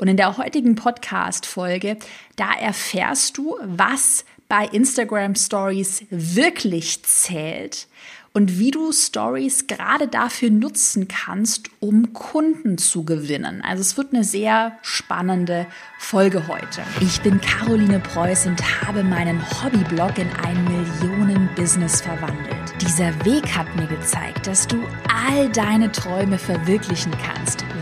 Und in der heutigen Podcast-Folge, da erfährst du, was bei Instagram Stories wirklich zählt und wie du Stories gerade dafür nutzen kannst, um Kunden zu gewinnen. Also es wird eine sehr spannende Folge heute. Ich bin Caroline Preuß und habe meinen Hobbyblog in ein Millionen-Business verwandelt. Dieser Weg hat mir gezeigt, dass du all deine Träume verwirklichen kannst,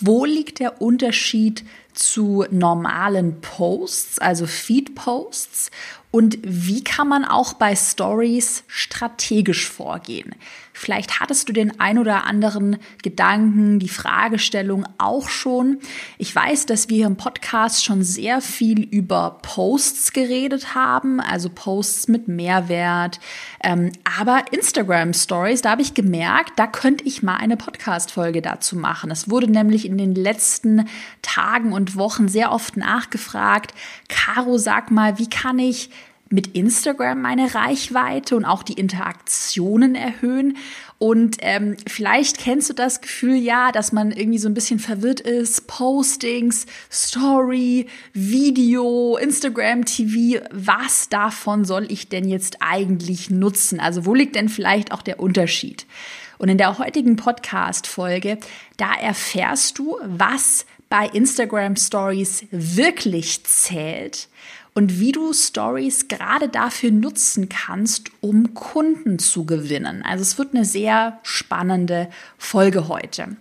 Wo liegt der Unterschied zu normalen Posts, also Feed-Posts? Und wie kann man auch bei Stories strategisch vorgehen? Vielleicht hattest du den ein oder anderen Gedanken, die Fragestellung auch schon. Ich weiß, dass wir im Podcast schon sehr viel über Posts geredet haben, also Posts mit Mehrwert. Ähm, aber Instagram Stories, da habe ich gemerkt, da könnte ich mal eine Podcast-Folge dazu machen. Es wurde nämlich in den letzten Tagen und Wochen sehr oft nachgefragt. Caro, sag mal, wie kann ich mit Instagram meine Reichweite und auch die Interaktionen erhöhen. Und ähm, vielleicht kennst du das Gefühl ja, dass man irgendwie so ein bisschen verwirrt ist. Postings, Story, Video, Instagram TV. Was davon soll ich denn jetzt eigentlich nutzen? Also wo liegt denn vielleicht auch der Unterschied? Und in der heutigen Podcast-Folge, da erfährst du, was bei Instagram Stories wirklich zählt und wie du Stories gerade dafür nutzen kannst, um Kunden zu gewinnen. Also es wird eine sehr spannende Folge heute.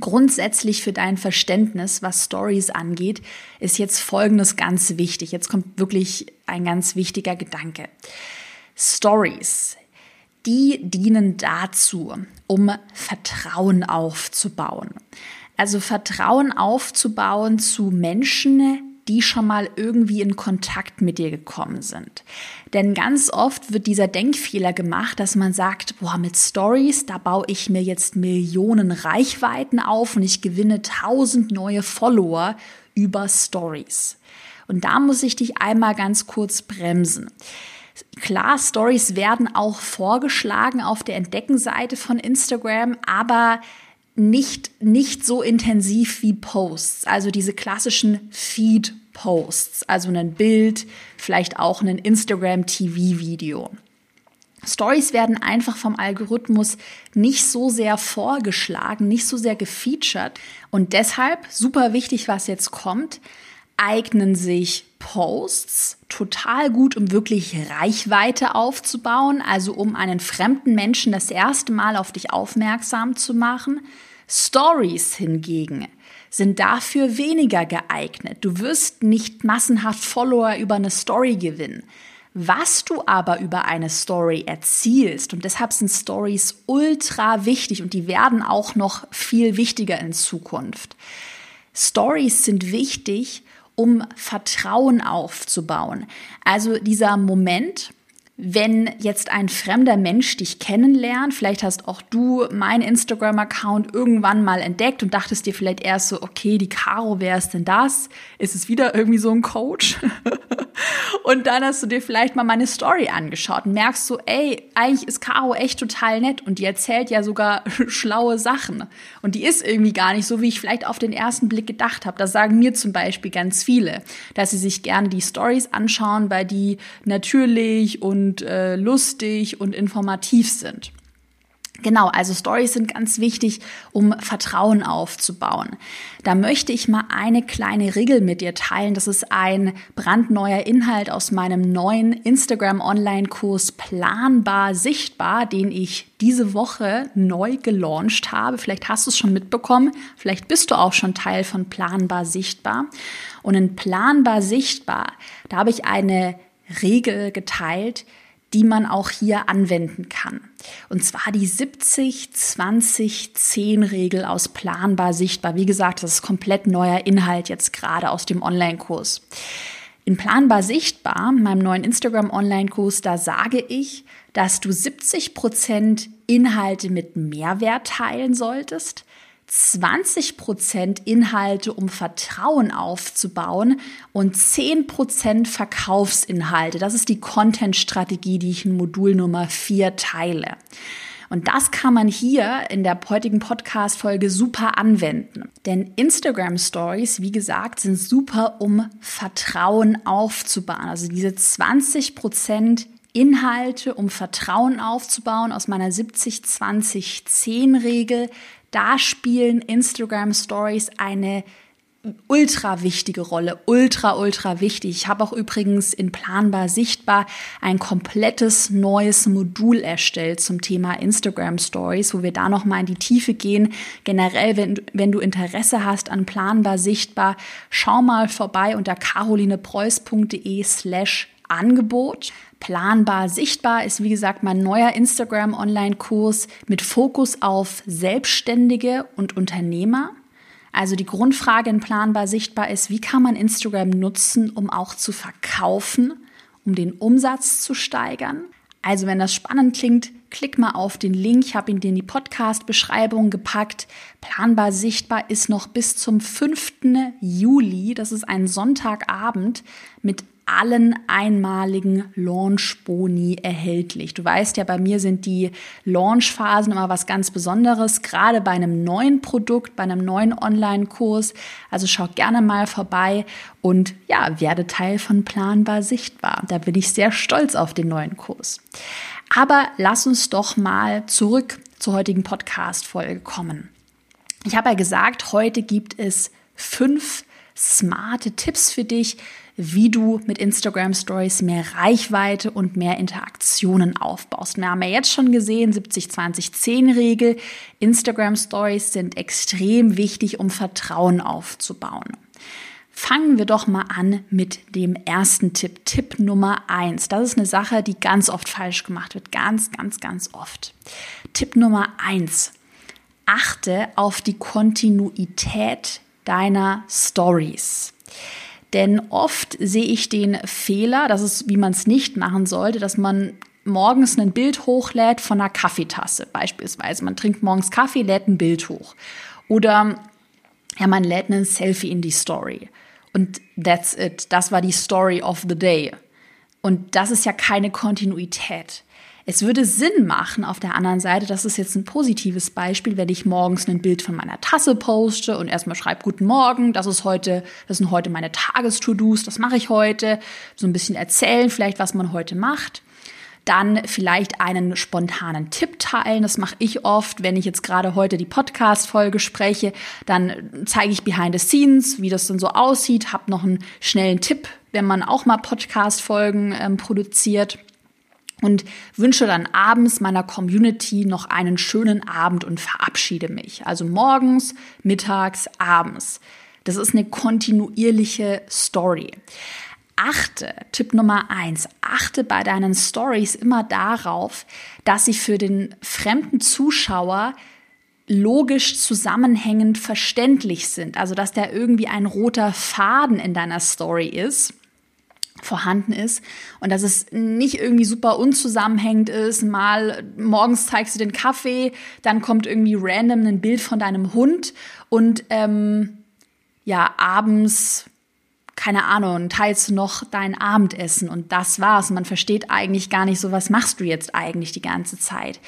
Grundsätzlich für dein Verständnis, was Stories angeht, ist jetzt Folgendes ganz wichtig. Jetzt kommt wirklich ein ganz wichtiger Gedanke. Stories, die dienen dazu, um Vertrauen aufzubauen. Also Vertrauen aufzubauen zu Menschen, die schon mal irgendwie in Kontakt mit dir gekommen sind. Denn ganz oft wird dieser Denkfehler gemacht, dass man sagt, boah, mit Stories, da baue ich mir jetzt Millionen Reichweiten auf und ich gewinne tausend neue Follower über Stories. Und da muss ich dich einmal ganz kurz bremsen. Klar, Stories werden auch vorgeschlagen auf der Entdeckenseite von Instagram, aber nicht, nicht so intensiv wie Posts, also diese klassischen Feed-Posts, also ein Bild, vielleicht auch ein Instagram-TV-Video. Stories werden einfach vom Algorithmus nicht so sehr vorgeschlagen, nicht so sehr gefeatured und deshalb super wichtig, was jetzt kommt, eignen sich Posts total gut, um wirklich Reichweite aufzubauen, also um einen fremden Menschen das erste Mal auf dich aufmerksam zu machen. Stories hingegen sind dafür weniger geeignet. Du wirst nicht massenhaft Follower über eine Story gewinnen. Was du aber über eine Story erzielst, und deshalb sind Stories ultra wichtig und die werden auch noch viel wichtiger in Zukunft. Stories sind wichtig, um Vertrauen aufzubauen. Also dieser Moment, wenn jetzt ein fremder Mensch dich kennenlernt, vielleicht hast auch du meinen Instagram-Account irgendwann mal entdeckt und dachtest dir vielleicht erst so, okay, die Caro, wer ist denn das? Ist es wieder irgendwie so ein Coach? und dann hast du dir vielleicht mal meine Story angeschaut und merkst so, ey, eigentlich ist Caro echt total nett und die erzählt ja sogar schlaue Sachen. Und die ist irgendwie gar nicht so, wie ich vielleicht auf den ersten Blick gedacht habe. Das sagen mir zum Beispiel ganz viele, dass sie sich gerne die Stories anschauen, weil die natürlich und und äh, lustig und informativ sind. Genau, also Stories sind ganz wichtig, um Vertrauen aufzubauen. Da möchte ich mal eine kleine Regel mit dir teilen. Das ist ein brandneuer Inhalt aus meinem neuen Instagram Online-Kurs Planbar Sichtbar, den ich diese Woche neu gelauncht habe. Vielleicht hast du es schon mitbekommen. Vielleicht bist du auch schon Teil von Planbar Sichtbar. Und in Planbar Sichtbar, da habe ich eine Regel geteilt, die man auch hier anwenden kann. Und zwar die 70-20-10-Regel aus Planbar Sichtbar. Wie gesagt, das ist komplett neuer Inhalt jetzt gerade aus dem Online-Kurs. In Planbar Sichtbar, meinem neuen Instagram-Online-Kurs, da sage ich, dass du 70 Prozent Inhalte mit Mehrwert teilen solltest, 20 Prozent Inhalte, um Vertrauen aufzubauen und 10 Prozent Verkaufsinhalte. Das ist die Content-Strategie, die ich in Modul Nummer 4 teile. Und das kann man hier in der heutigen Podcast-Folge super anwenden. Denn Instagram Stories, wie gesagt, sind super, um Vertrauen aufzubauen. Also diese 20 Prozent Inhalte, um Vertrauen aufzubauen aus meiner 70-20-10-Regel. Da spielen Instagram Stories eine ultra wichtige Rolle, ultra, ultra wichtig. Ich habe auch übrigens in Planbar Sichtbar ein komplettes neues Modul erstellt zum Thema Instagram Stories, wo wir da nochmal in die Tiefe gehen. Generell, wenn, wenn du Interesse hast an Planbar Sichtbar, schau mal vorbei unter carolinepreuß.de slash Angebot. Planbar sichtbar ist, wie gesagt, mein neuer Instagram-Online-Kurs mit Fokus auf Selbstständige und Unternehmer. Also die Grundfrage in Planbar sichtbar ist, wie kann man Instagram nutzen, um auch zu verkaufen, um den Umsatz zu steigern? Also wenn das spannend klingt, klick mal auf den Link. Ich habe ihn dir in die Podcast-Beschreibung gepackt. Planbar sichtbar ist noch bis zum 5. Juli, das ist ein Sonntagabend, mit allen einmaligen Launch-Boni erhältlich. Du weißt ja, bei mir sind die Launch-Phasen immer was ganz Besonderes, gerade bei einem neuen Produkt, bei einem neuen Online-Kurs. Also schau gerne mal vorbei und ja, werde Teil von Planbar Sichtbar. Da bin ich sehr stolz auf den neuen Kurs. Aber lass uns doch mal zurück zur heutigen Podcast-Folge kommen. Ich habe ja gesagt, heute gibt es fünf smarte Tipps für dich, wie du mit Instagram Stories mehr Reichweite und mehr Interaktionen aufbaust. Wir haben ja jetzt schon gesehen, 70-20-10-Regel. Instagram Stories sind extrem wichtig, um Vertrauen aufzubauen. Fangen wir doch mal an mit dem ersten Tipp, Tipp Nummer eins. Das ist eine Sache, die ganz oft falsch gemacht wird, ganz, ganz, ganz oft. Tipp Nummer eins: Achte auf die Kontinuität deiner Stories. Denn oft sehe ich den Fehler, das ist, wie man es nicht machen sollte, dass man morgens ein Bild hochlädt von einer Kaffeetasse beispielsweise. Man trinkt morgens Kaffee, lädt ein Bild hoch. Oder ja, man lädt ein Selfie in die Story. Und that's it. Das war die Story of the day. Und das ist ja keine Kontinuität. Es würde Sinn machen, auf der anderen Seite, das ist jetzt ein positives Beispiel, wenn ich morgens ein Bild von meiner Tasse poste und erstmal schreibe Guten Morgen, das ist heute, das sind heute meine Tages-To-Dos, das mache ich heute, so ein bisschen erzählen, vielleicht was man heute macht dann vielleicht einen spontanen Tipp teilen. Das mache ich oft, wenn ich jetzt gerade heute die Podcast-Folge spreche. Dann zeige ich behind the scenes, wie das dann so aussieht, habe noch einen schnellen Tipp, wenn man auch mal Podcast-Folgen ähm, produziert und wünsche dann abends meiner Community noch einen schönen Abend und verabschiede mich. Also morgens, mittags, abends. Das ist eine kontinuierliche Story. Achte, Tipp Nummer eins, achte bei deinen Stories immer darauf, dass sie für den fremden Zuschauer logisch zusammenhängend verständlich sind. Also, dass da irgendwie ein roter Faden in deiner Story ist vorhanden ist und dass es nicht irgendwie super unzusammenhängend ist. Mal morgens zeigst du den Kaffee, dann kommt irgendwie random ein Bild von deinem Hund und ähm, ja, abends, keine Ahnung, teilst du noch dein Abendessen und das war's. Man versteht eigentlich gar nicht so, was machst du jetzt eigentlich die ganze Zeit.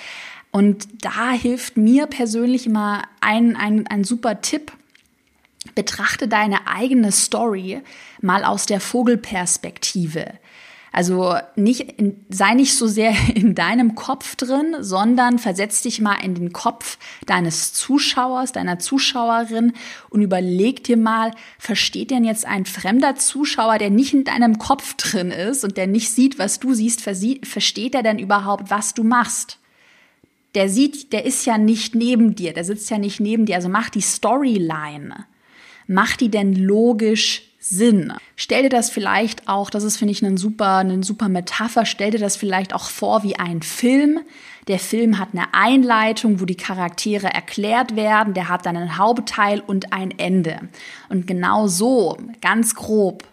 Und da hilft mir persönlich immer ein, ein, ein super Tipp, betrachte deine eigene Story mal aus der Vogelperspektive. Also nicht in, sei nicht so sehr in deinem Kopf drin, sondern versetz dich mal in den Kopf deines Zuschauers, deiner Zuschauerin und überleg dir mal, versteht denn jetzt ein fremder Zuschauer, der nicht in deinem Kopf drin ist und der nicht sieht, was du siehst, versteht er denn überhaupt, was du machst? Der sieht, der ist ja nicht neben dir, der sitzt ja nicht neben dir, also mach die Storyline mach die denn logisch Sinn. Stell dir das vielleicht auch, das ist, finde ich, eine super, eine super Metapher, stell dir das vielleicht auch vor wie ein Film. Der Film hat eine Einleitung, wo die Charaktere erklärt werden, der hat dann einen Hauptteil und ein Ende. Und genau so, ganz grob,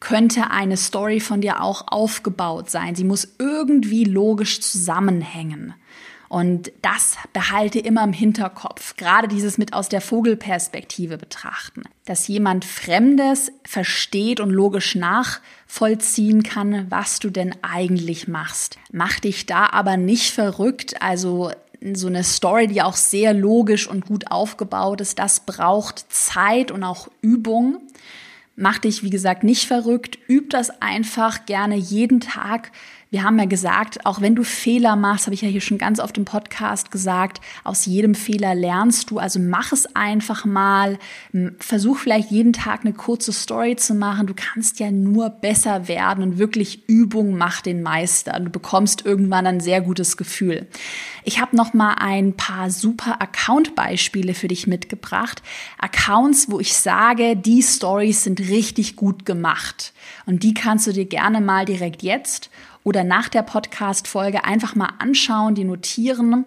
könnte eine Story von dir auch aufgebaut sein. Sie muss irgendwie logisch zusammenhängen. Und das behalte immer im Hinterkopf, gerade dieses mit aus der Vogelperspektive betrachten, dass jemand Fremdes versteht und logisch nachvollziehen kann, was du denn eigentlich machst. Mach dich da aber nicht verrückt, also so eine Story, die auch sehr logisch und gut aufgebaut ist, das braucht Zeit und auch Übung. Mach dich, wie gesagt, nicht verrückt, üb das einfach gerne jeden Tag wir haben ja gesagt, auch wenn du Fehler machst, habe ich ja hier schon ganz oft im Podcast gesagt, aus jedem Fehler lernst du. Also mach es einfach mal. Versuch vielleicht jeden Tag eine kurze Story zu machen. Du kannst ja nur besser werden und wirklich Übung macht den Meister. Du bekommst irgendwann ein sehr gutes Gefühl. Ich habe noch mal ein paar super Account-Beispiele für dich mitgebracht. Accounts, wo ich sage, die Stories sind richtig gut gemacht. Und die kannst du dir gerne mal direkt jetzt oder nach der Podcast-Folge einfach mal anschauen, die notieren.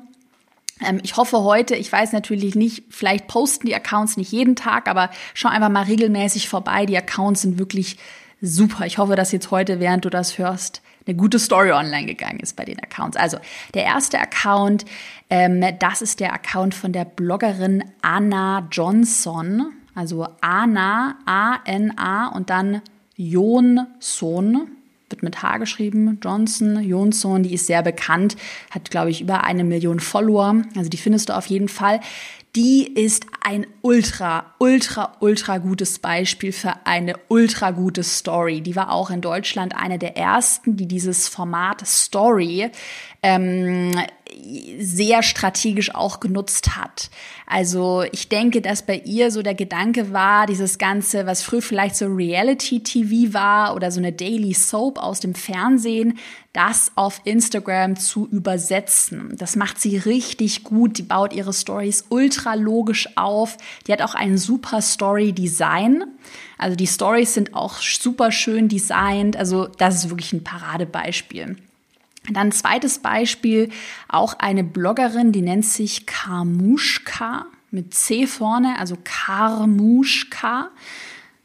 Ähm, ich hoffe heute, ich weiß natürlich nicht, vielleicht posten die Accounts nicht jeden Tag, aber schau einfach mal regelmäßig vorbei. Die Accounts sind wirklich super. Ich hoffe, dass jetzt heute, während du das hörst, eine gute Story online gegangen ist bei den Accounts. Also der erste Account, ähm, das ist der Account von der Bloggerin Anna Johnson. Also Anna, A-N-A und dann Jonsson wird mit H geschrieben, Johnson, Jonsson, die ist sehr bekannt, hat, glaube ich, über eine Million Follower. Also die findest du auf jeden Fall. Die ist ein ultra, ultra, ultra gutes Beispiel für eine ultra gute Story. Die war auch in Deutschland eine der ersten, die dieses Format Story ähm, sehr strategisch auch genutzt hat. Also ich denke, dass bei ihr so der Gedanke war, dieses Ganze, was früher vielleicht so Reality-TV war oder so eine Daily Soap aus dem Fernsehen, das auf Instagram zu übersetzen. Das macht sie richtig gut. Die baut ihre Stories ultra logisch auf. Die hat auch ein super Story-Design. Also die Stories sind auch super schön designt. Also das ist wirklich ein Paradebeispiel. Dann zweites Beispiel, auch eine Bloggerin, die nennt sich Karmuschka mit C vorne, also Karmuschka.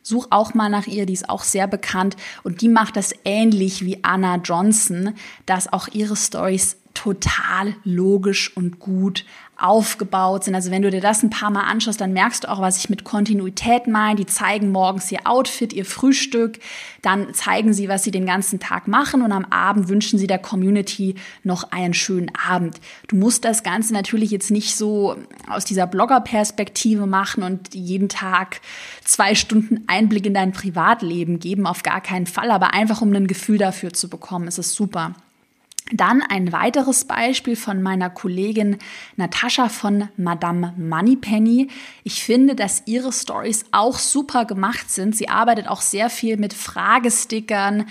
Such auch mal nach ihr, die ist auch sehr bekannt und die macht das ähnlich wie Anna Johnson, dass auch ihre Stories total logisch und gut aufgebaut sind. Also wenn du dir das ein paar Mal anschaust, dann merkst du auch, was ich mit Kontinuität meine. Die zeigen morgens ihr Outfit, ihr Frühstück, dann zeigen sie, was sie den ganzen Tag machen und am Abend wünschen sie der Community noch einen schönen Abend. Du musst das Ganze natürlich jetzt nicht so aus dieser Blogger-Perspektive machen und jeden Tag zwei Stunden Einblick in dein Privatleben geben, auf gar keinen Fall, aber einfach um ein Gefühl dafür zu bekommen, ist es super. Dann ein weiteres Beispiel von meiner Kollegin Natascha von Madame Moneypenny. Ich finde, dass ihre Stories auch super gemacht sind. Sie arbeitet auch sehr viel mit Fragestickern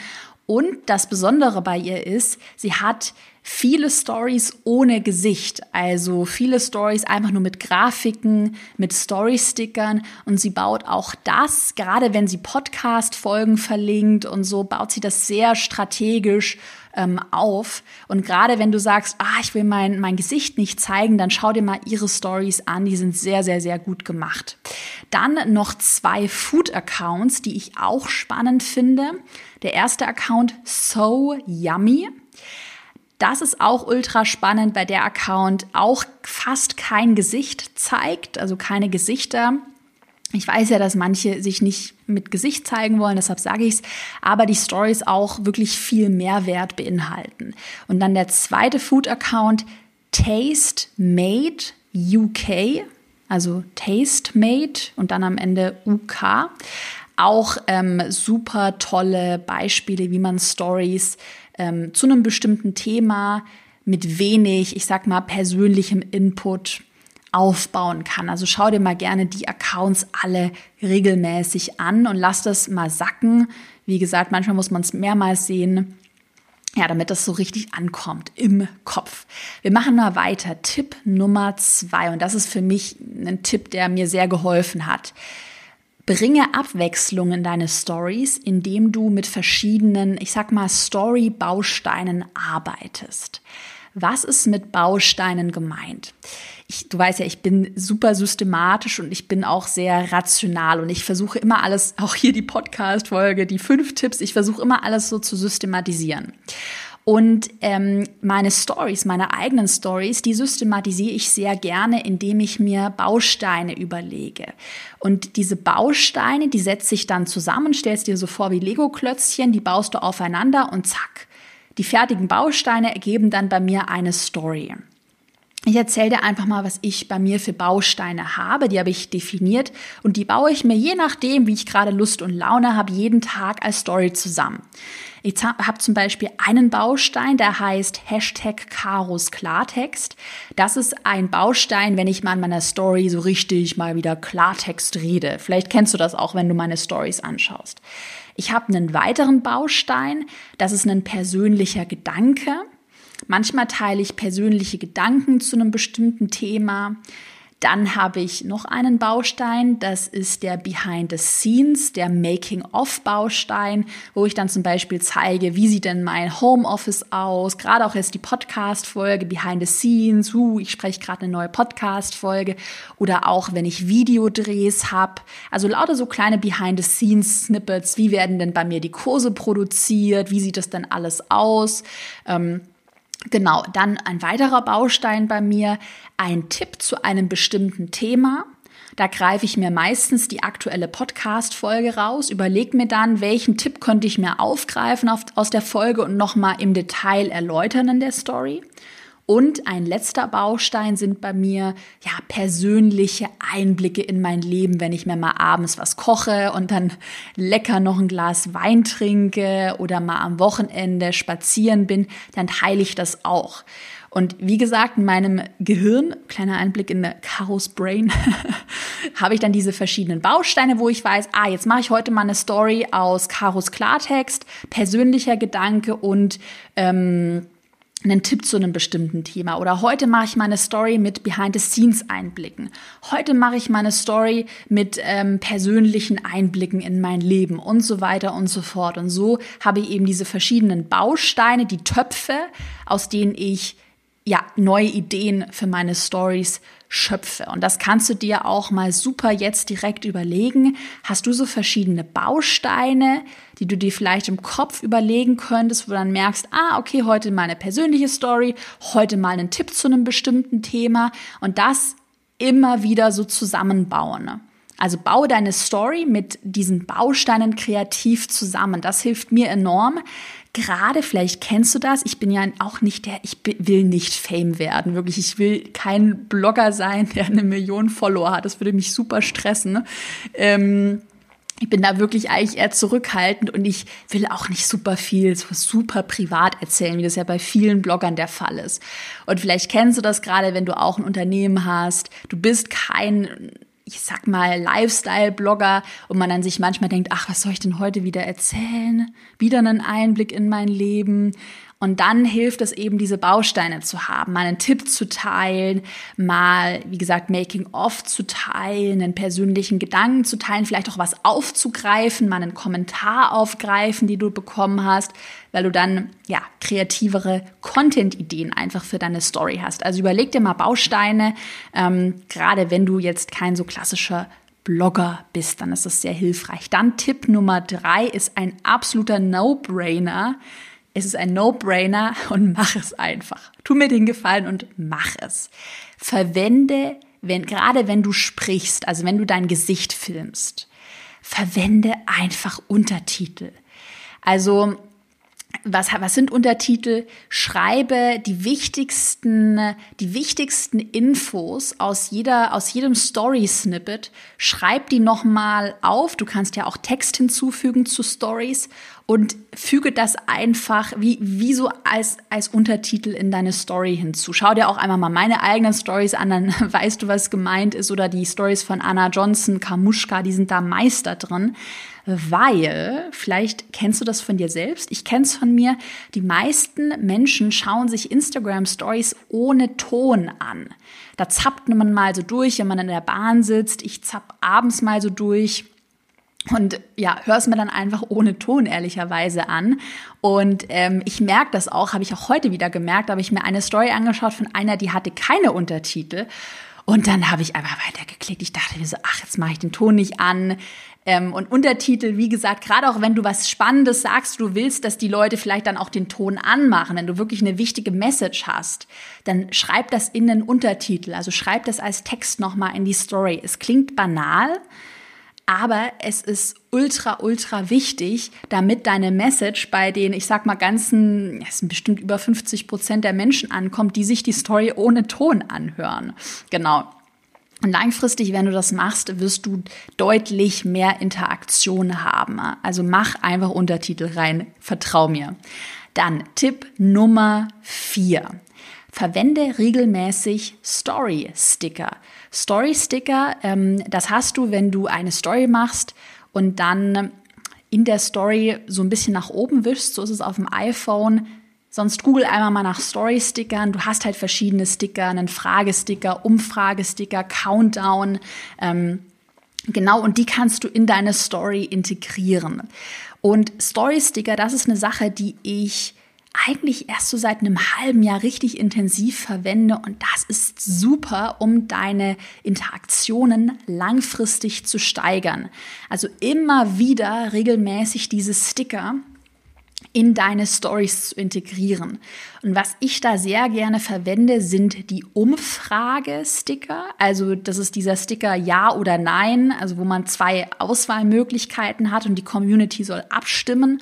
und das Besondere bei ihr ist, sie hat viele Stories ohne Gesicht, also viele Stories einfach nur mit Grafiken, mit Story-Stickern und sie baut auch das, gerade wenn sie Podcast-Folgen verlinkt und so, baut sie das sehr strategisch ähm, auf. Und gerade wenn du sagst, ah, ich will mein, mein Gesicht nicht zeigen, dann schau dir mal ihre Stories an. Die sind sehr, sehr, sehr gut gemacht. Dann noch zwei Food-Accounts, die ich auch spannend finde. Der erste Account So Yummy. Das ist auch ultra spannend, weil der Account auch fast kein Gesicht zeigt, also keine Gesichter. Ich weiß ja, dass manche sich nicht mit Gesicht zeigen wollen, deshalb sage ich es, aber die Stories auch wirklich viel Mehrwert beinhalten. Und dann der zweite Food-Account, Taste Made UK, also Taste Made und dann am Ende UK. Auch ähm, super tolle Beispiele, wie man Stories ähm, zu einem bestimmten Thema mit wenig, ich sag mal, persönlichem Input aufbauen kann. Also schau dir mal gerne die Accounts alle regelmäßig an und lass das mal sacken. Wie gesagt, manchmal muss man es mehrmals sehen. Ja, damit das so richtig ankommt im Kopf. Wir machen mal weiter. Tipp Nummer zwei. Und das ist für mich ein Tipp, der mir sehr geholfen hat. Bringe Abwechslung in deine Stories, indem du mit verschiedenen, ich sag mal, Story-Bausteinen arbeitest. Was ist mit Bausteinen gemeint? Ich, du weißt ja, ich bin super systematisch und ich bin auch sehr rational und ich versuche immer alles, auch hier die Podcast-Folge, die fünf Tipps, ich versuche immer alles so zu systematisieren. Und ähm, meine Stories, meine eigenen Stories, die systematisiere ich sehr gerne, indem ich mir Bausteine überlege. Und diese Bausteine, die setze ich dann zusammen, stellst dir so vor wie Lego-Klötzchen, die baust du aufeinander und zack. Die fertigen Bausteine ergeben dann bei mir eine Story. Ich erzähle dir einfach mal, was ich bei mir für Bausteine habe. Die habe ich definiert und die baue ich mir je nachdem, wie ich gerade Lust und Laune habe, jeden Tag als Story zusammen. Ich habe zum Beispiel einen Baustein, der heißt Hashtag Karos Klartext. Das ist ein Baustein, wenn ich mal in meiner Story so richtig mal wieder Klartext rede. Vielleicht kennst du das auch, wenn du meine Stories anschaust. Ich habe einen weiteren Baustein, das ist ein persönlicher Gedanke. Manchmal teile ich persönliche Gedanken zu einem bestimmten Thema. Dann habe ich noch einen Baustein, das ist der Behind the Scenes, der Making-of-Baustein, wo ich dann zum Beispiel zeige, wie sieht denn mein Homeoffice aus, gerade auch jetzt die Podcast-Folge Behind the Scenes, uh, ich spreche gerade eine neue Podcast-Folge. Oder auch wenn ich Videodrehs habe, also lauter so kleine Behind the Scenes-Snippets, wie werden denn bei mir die Kurse produziert, wie sieht das denn alles aus, ähm, Genau, dann ein weiterer Baustein bei mir, ein Tipp zu einem bestimmten Thema. Da greife ich mir meistens die aktuelle Podcast-Folge raus, überlege mir dann, welchen Tipp könnte ich mir aufgreifen auf, aus der Folge und nochmal im Detail erläutern in der Story. Und ein letzter Baustein sind bei mir ja persönliche Einblicke in mein Leben, wenn ich mir mal abends was koche und dann lecker noch ein Glas Wein trinke oder mal am Wochenende spazieren bin, dann teile ich das auch. Und wie gesagt, in meinem Gehirn, kleiner Einblick in Chaos Brain, habe ich dann diese verschiedenen Bausteine, wo ich weiß, ah, jetzt mache ich heute mal eine Story aus Chaos Klartext, persönlicher Gedanke und ähm, einen Tipp zu einem bestimmten Thema. Oder heute mache ich meine Story mit Behind-the-Scenes-Einblicken. Heute mache ich meine Story mit ähm, persönlichen Einblicken in mein Leben und so weiter und so fort. Und so habe ich eben diese verschiedenen Bausteine, die Töpfe, aus denen ich ja neue Ideen für meine Stories schöpfe. Und das kannst du dir auch mal super jetzt direkt überlegen. Hast du so verschiedene Bausteine, die du dir vielleicht im Kopf überlegen könntest, wo du dann merkst, ah, okay, heute mal eine persönliche Story, heute mal einen Tipp zu einem bestimmten Thema und das immer wieder so zusammenbauen. Also baue deine Story mit diesen Bausteinen kreativ zusammen. Das hilft mir enorm, gerade, vielleicht kennst du das, ich bin ja auch nicht der, ich will nicht Fame werden, wirklich, ich will kein Blogger sein, der eine Million Follower hat, das würde mich super stressen. Ähm, ich bin da wirklich eigentlich eher zurückhaltend und ich will auch nicht super viel, so super privat erzählen, wie das ja bei vielen Bloggern der Fall ist. Und vielleicht kennst du das gerade, wenn du auch ein Unternehmen hast, du bist kein ich sag mal, Lifestyle-Blogger und man dann sich manchmal denkt, ach, was soll ich denn heute wieder erzählen? Wieder einen Einblick in mein Leben. Und dann hilft es eben, diese Bausteine zu haben, mal einen Tipp zu teilen, mal, wie gesagt, Making-of zu teilen, einen persönlichen Gedanken zu teilen, vielleicht auch was aufzugreifen, mal einen Kommentar aufgreifen, die du bekommen hast, weil du dann, ja, kreativere Content-Ideen einfach für deine Story hast. Also überleg dir mal Bausteine, ähm, gerade wenn du jetzt kein so klassischer Blogger bist, dann ist das sehr hilfreich. Dann Tipp Nummer drei ist ein absoluter No-Brainer es ist ein No-Brainer und mach es einfach. Tu mir den Gefallen und mach es. Verwende, wenn, gerade wenn du sprichst, also wenn du dein Gesicht filmst, verwende einfach Untertitel. Also was, was sind Untertitel? Schreibe die wichtigsten, die wichtigsten Infos aus jeder, aus jedem Story-Snippet. Schreib die nochmal auf. Du kannst ja auch Text hinzufügen zu Stories und füge das einfach wie, wie so als, als Untertitel in deine Story hinzu. Schau dir auch einmal mal meine eigenen Stories an, dann weißt du, was gemeint ist. Oder die Stories von Anna Johnson, Kamushka, die sind da Meister drin weil, vielleicht kennst du das von dir selbst, ich kenne es von mir, die meisten Menschen schauen sich Instagram Stories ohne Ton an. Da zappt man mal so durch, wenn man in der Bahn sitzt, ich zapp abends mal so durch und ja, hör es mir dann einfach ohne Ton ehrlicherweise an. Und ähm, ich merke das auch, habe ich auch heute wieder gemerkt, habe ich mir eine Story angeschaut von einer, die hatte keine Untertitel. Und dann habe ich einfach weitergeklickt. Ich dachte mir so, ach, jetzt mache ich den Ton nicht an. Ähm, und Untertitel, wie gesagt, gerade auch wenn du was Spannendes sagst, du willst, dass die Leute vielleicht dann auch den Ton anmachen, wenn du wirklich eine wichtige Message hast, dann schreib das in den Untertitel. Also schreib das als Text nochmal in die Story. Es klingt banal, aber es ist ultra, ultra wichtig, damit deine Message bei den, ich sag mal, ganzen, es sind bestimmt über 50 Prozent der Menschen ankommt, die sich die Story ohne Ton anhören. Genau. Und langfristig, wenn du das machst, wirst du deutlich mehr Interaktion haben. Also mach einfach Untertitel rein, vertrau mir. Dann Tipp Nummer vier. Verwende regelmäßig Story-Sticker. Story-Sticker, ähm, das hast du, wenn du eine Story machst und dann in der Story so ein bisschen nach oben wischst. So ist es auf dem iPhone. Sonst google einmal mal nach Story-Stickern. Du hast halt verschiedene Sticker, einen Fragesticker, Umfragesticker, Countdown. Ähm, genau, und die kannst du in deine Story integrieren. Und Story-Sticker, das ist eine Sache, die ich eigentlich erst so seit einem halben Jahr richtig intensiv verwende und das ist super, um deine Interaktionen langfristig zu steigern. Also immer wieder regelmäßig diese Sticker in deine Stories zu integrieren. Und was ich da sehr gerne verwende, sind die Umfrage-Sticker. Also das ist dieser Sticker Ja oder Nein, also wo man zwei Auswahlmöglichkeiten hat und die Community soll abstimmen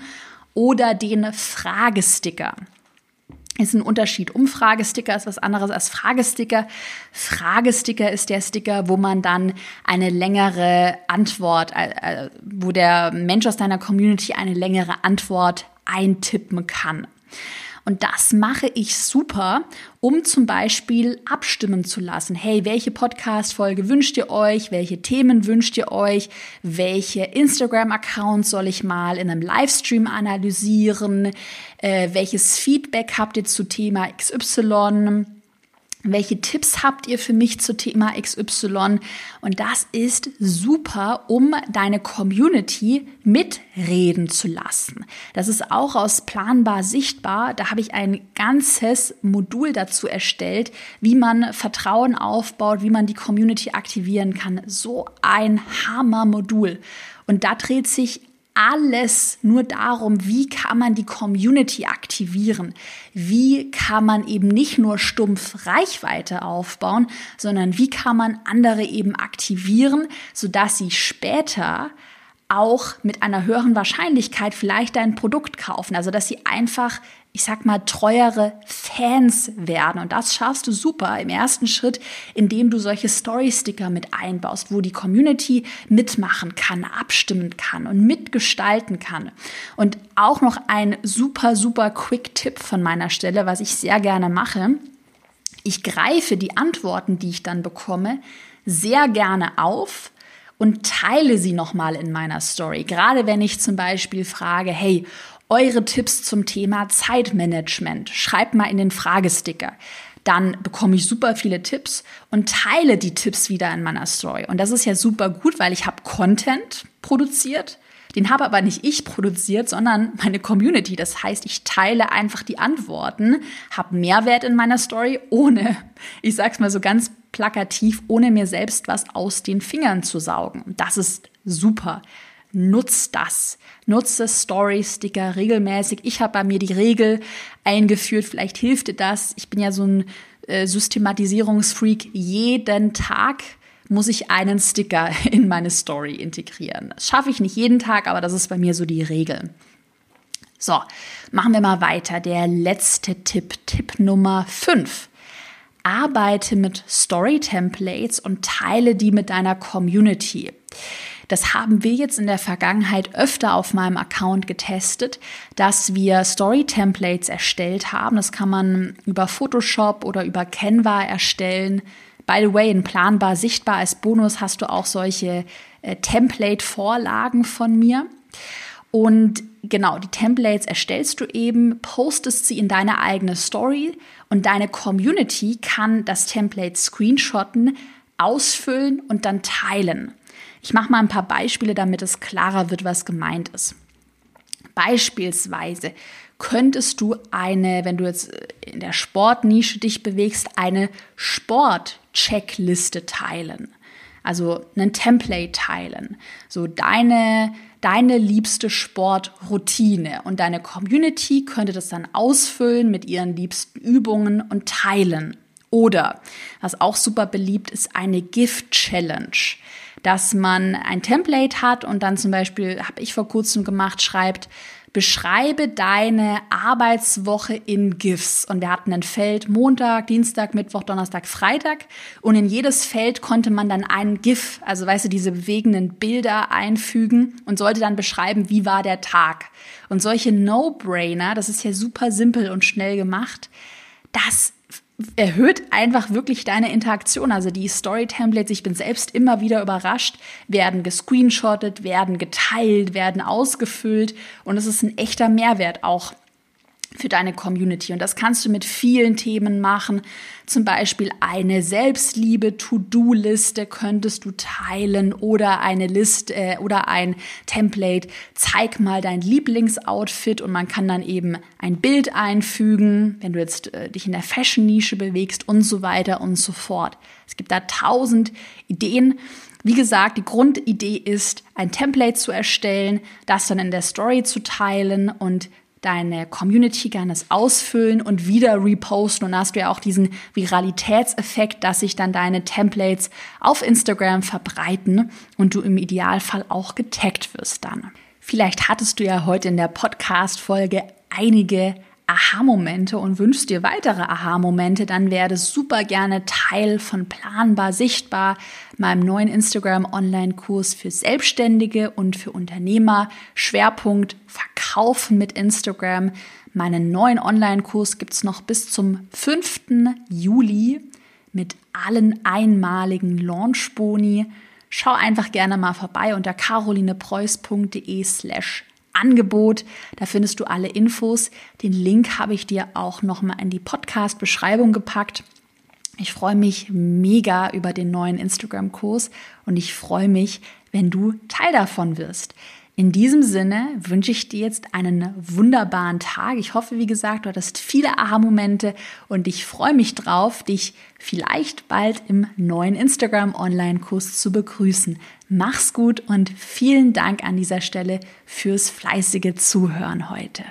oder den Fragesticker. Ist ein Unterschied. Umfragesticker ist was anderes als Fragesticker. Fragesticker ist der Sticker, wo man dann eine längere Antwort, äh, äh wo der Mensch aus deiner Community eine längere Antwort eintippen kann. Und das mache ich super, um zum Beispiel abstimmen zu lassen. Hey, welche Podcast-Folge wünscht ihr euch? Welche Themen wünscht ihr euch? Welche Instagram-Accounts soll ich mal in einem Livestream analysieren? Äh, welches Feedback habt ihr zu Thema XY? Welche Tipps habt ihr für mich zu Thema XY? Und das ist super, um deine Community mitreden zu lassen. Das ist auch aus Planbar sichtbar. Da habe ich ein ganzes Modul dazu erstellt, wie man Vertrauen aufbaut, wie man die Community aktivieren kann. So ein Hammer-Modul. Und da dreht sich alles nur darum, wie kann man die Community aktivieren? Wie kann man eben nicht nur stumpf Reichweite aufbauen, sondern wie kann man andere eben aktivieren, sodass sie später auch mit einer höheren Wahrscheinlichkeit vielleicht dein Produkt kaufen. Also, dass sie einfach, ich sag mal, treuere Fans werden. Und das schaffst du super im ersten Schritt, indem du solche Story-Sticker mit einbaust, wo die Community mitmachen kann, abstimmen kann und mitgestalten kann. Und auch noch ein super, super Quick-Tipp von meiner Stelle, was ich sehr gerne mache. Ich greife die Antworten, die ich dann bekomme, sehr gerne auf, und teile sie nochmal in meiner Story. Gerade wenn ich zum Beispiel frage, hey, eure Tipps zum Thema Zeitmanagement, schreibt mal in den Fragesticker. Dann bekomme ich super viele Tipps und teile die Tipps wieder in meiner Story. Und das ist ja super gut, weil ich habe Content produziert, den habe aber nicht ich produziert, sondern meine Community. Das heißt, ich teile einfach die Antworten, habe Mehrwert in meiner Story, ohne, ich sag's mal so ganz plakativ, ohne mir selbst was aus den Fingern zu saugen. Das ist super. Nutz das. Nutze Story-Sticker regelmäßig. Ich habe bei mir die Regel eingeführt. Vielleicht hilft dir das. Ich bin ja so ein äh, Systematisierungsfreak. Jeden Tag muss ich einen Sticker in meine Story integrieren. Das schaffe ich nicht jeden Tag, aber das ist bei mir so die Regel. So, machen wir mal weiter. Der letzte Tipp, Tipp Nummer 5. Arbeite mit Story-Templates und teile die mit deiner Community. Das haben wir jetzt in der Vergangenheit öfter auf meinem Account getestet, dass wir Story-Templates erstellt haben. Das kann man über Photoshop oder über Canva erstellen. By the way, in Planbar sichtbar als Bonus hast du auch solche äh, Template-Vorlagen von mir. Und genau, die Templates erstellst du eben, postest sie in deine eigene Story und deine Community kann das Template screenshotten, ausfüllen und dann teilen. Ich mache mal ein paar Beispiele, damit es klarer wird, was gemeint ist. Beispielsweise könntest du eine, wenn du jetzt in der Sportnische dich bewegst, eine Sport-Checkliste teilen. Also einen Template teilen. So deine, deine liebste Sportroutine. Und deine Community könnte das dann ausfüllen mit ihren liebsten Übungen und teilen. Oder, was auch super beliebt ist, eine Gift-Challenge dass man ein Template hat und dann zum Beispiel, habe ich vor kurzem gemacht, schreibt, beschreibe deine Arbeitswoche in GIFs. Und wir hatten ein Feld Montag, Dienstag, Mittwoch, Donnerstag, Freitag. Und in jedes Feld konnte man dann einen GIF, also weißt du, diese bewegenden Bilder einfügen und sollte dann beschreiben, wie war der Tag. Und solche No-Brainer, das ist ja super simpel und schnell gemacht, das erhöht einfach wirklich deine Interaktion. Also die Story-Templates, ich bin selbst immer wieder überrascht, werden gescreenshottet, werden geteilt, werden ausgefüllt und es ist ein echter Mehrwert auch für deine Community. Und das kannst du mit vielen Themen machen. Zum Beispiel eine Selbstliebe-To-Do-Liste könntest du teilen oder eine Liste äh, oder ein Template. Zeig mal dein Lieblingsoutfit und man kann dann eben ein Bild einfügen, wenn du jetzt äh, dich in der Fashion-Nische bewegst und so weiter und so fort. Es gibt da tausend Ideen. Wie gesagt, die Grundidee ist, ein Template zu erstellen, das dann in der Story zu teilen und deine Community gerne ausfüllen und wieder reposten. Und hast du ja auch diesen Viralitätseffekt, dass sich dann deine Templates auf Instagram verbreiten und du im Idealfall auch getaggt wirst dann. Vielleicht hattest du ja heute in der Podcast-Folge einige Aha-Momente und wünschst dir weitere Aha-Momente, dann werde super gerne Teil von Planbar Sichtbar, meinem neuen Instagram-Online-Kurs für Selbstständige und für Unternehmer. Schwerpunkt Verkaufen mit Instagram. Meinen neuen Online-Kurs gibt es noch bis zum 5. Juli mit allen einmaligen Launch-Boni. Schau einfach gerne mal vorbei unter carolinepreuß.de slash Angebot. Da findest du alle Infos. Den Link habe ich dir auch nochmal in die Podcast-Beschreibung gepackt. Ich freue mich mega über den neuen Instagram-Kurs und ich freue mich, wenn du Teil davon wirst. In diesem Sinne wünsche ich dir jetzt einen wunderbaren Tag. Ich hoffe, wie gesagt, du hattest viele Aha-Momente und ich freue mich drauf, dich vielleicht bald im neuen Instagram Online-Kurs zu begrüßen. Mach's gut und vielen Dank an dieser Stelle fürs fleißige Zuhören heute.